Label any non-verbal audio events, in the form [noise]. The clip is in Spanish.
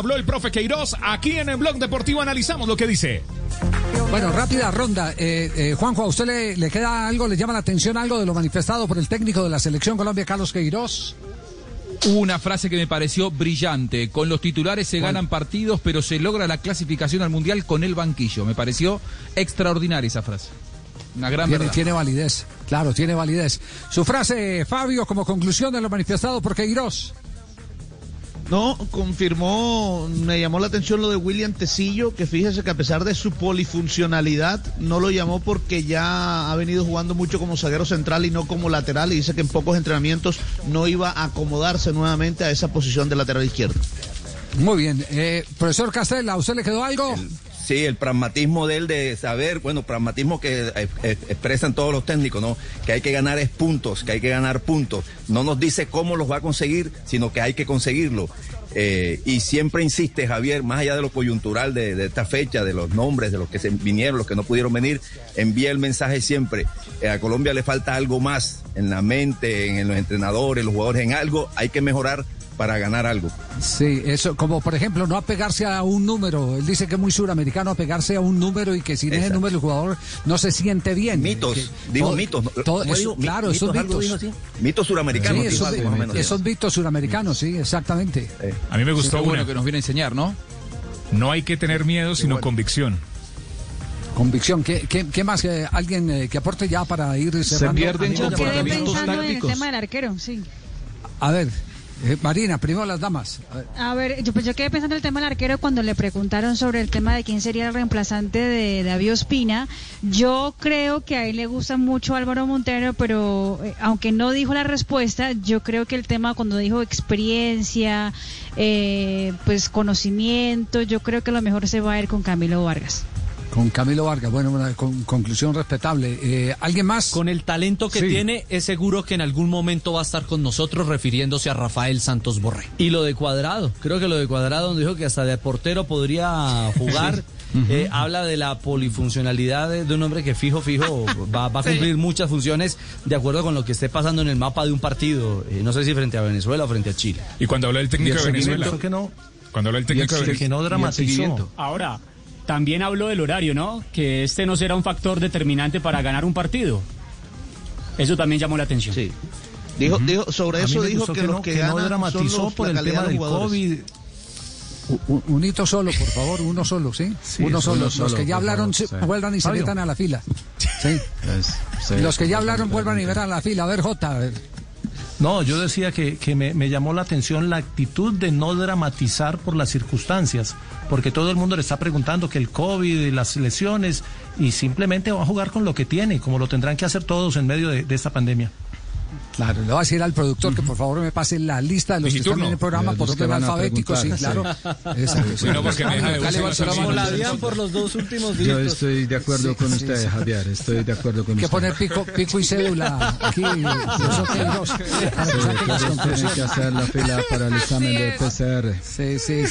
habló el profe Queiroz. Aquí en el Blog Deportivo analizamos lo que dice. Bueno, rápida ronda. Eh, eh, Juanjo, ¿a usted le, le, queda algo, le llama la atención algo de lo manifestado por el técnico de la Selección Colombia, Carlos Queiroz? Una frase que me pareció brillante. Con los titulares se ganan partidos, pero se logra la clasificación al Mundial con el banquillo. Me pareció extraordinaria esa frase. Una gran tiene, verdad. tiene validez, claro, tiene validez. Su frase, Fabio, como conclusión de lo manifestado por Queiroz. No, confirmó, me llamó la atención lo de William Tecillo, que fíjese que a pesar de su polifuncionalidad, no lo llamó porque ya ha venido jugando mucho como zaguero central y no como lateral, y dice que en pocos entrenamientos no iba a acomodarse nuevamente a esa posición de lateral izquierdo. Muy bien. Eh, profesor Castella, ¿a usted le quedó algo? El, sí, el pragmatismo de él de saber, bueno, pragmatismo que eh, eh, expresan todos los técnicos, ¿no? Que hay que ganar es puntos, que hay que ganar puntos. No nos dice cómo los va a conseguir, sino que hay que conseguirlo. Eh, y siempre insiste Javier, más allá de lo coyuntural de, esta fecha, de los nombres, de los que se vinieron, los que no pudieron venir, envía el mensaje siempre. A Colombia le falta algo más en la mente, en los entrenadores, los jugadores, en algo. Hay que mejorar para ganar algo. Sí, eso, como por ejemplo, no apegarse a un número. Él dice que es muy suramericano apegarse a un número y que sin ese número el jugador no se siente bien. Mitos, que, digo todo, mitos. Todo, eso, digo, claro, mitos, esos mitos. Mitos suramericanos. Sí, esos, menos, esos mitos suramericanos, sí, exactamente. Eh. A mí me gustó sí, bueno que nos viene a enseñar, ¿no? No hay que tener miedo, sino bueno. convicción. Convicción. ¿Qué, qué, qué más? Eh, ¿Alguien eh, que aporte ya para ir cerrando? Se pierden pensando tácticos. en el tema del arquero, sí. A ver, eh, Marina, primero las damas. A ver, yo, pues yo quedé pensando en el tema del arquero cuando le preguntaron sobre el tema de quién sería el reemplazante de David Ospina. Yo creo que a él le gusta mucho Álvaro Montero, pero eh, aunque no dijo la respuesta, yo creo que el tema cuando dijo experiencia, eh, pues conocimiento, yo creo que lo mejor se va a ir con Camilo Vargas. Con Camilo Vargas, bueno, una con, conclusión respetable. Eh, ¿Alguien más? Con el talento que sí. tiene, es seguro que en algún momento va a estar con nosotros refiriéndose a Rafael Santos Borré. Y lo de Cuadrado, creo que lo de Cuadrado, donde dijo que hasta de portero podría [laughs] jugar. Sí. Uh -huh. eh, habla de la polifuncionalidad de, de, un hombre que fijo, fijo, [laughs] va, va a cumplir sí. muchas funciones de acuerdo con lo que esté pasando en el mapa de un partido. Eh, no sé si frente a Venezuela o frente a Chile. Y cuando habla del técnico de Venezuela. Que no, cuando habla del técnico de Venezuela. Que no dramatizó. Ahora, también habló del horario, ¿no? Que este no será un factor determinante para ganar un partido. Eso también llamó la atención. Sí. Dijo, uh -huh. dijo sobre eso dijo que, que, no, que, que no dramatizó por el tema del COVID. Un, un, hito solo, por favor, uno solo, ¿sí? sí uno solo. solo. Los que ya hablaron favor, sí. vuelvan y se metan a la fila. Sí. Es, sí Los que ya hablaron vuelvan y metan a la fila. A ver, Jota, a ver. No, yo decía que, que me, me, llamó la atención la actitud de no dramatizar por las circunstancias, porque todo el mundo le está preguntando que el COVID y las lesiones, y simplemente va a jugar con lo que tiene, como lo tendrán que hacer todos en medio de, de esta pandemia. Claro, le voy a decir al productor que por favor me pase la lista de los que están en el programa por orden alfabético, sí, claro. Por los dos últimos días. Yo estoy de acuerdo sí, con sí, usted, sí. Javier, estoy de acuerdo con que usted. poner pico, pico y cédula aquí, [laughs] nosotros dos, para que, que hacer la fila para el examen de PCR. Sí, sí,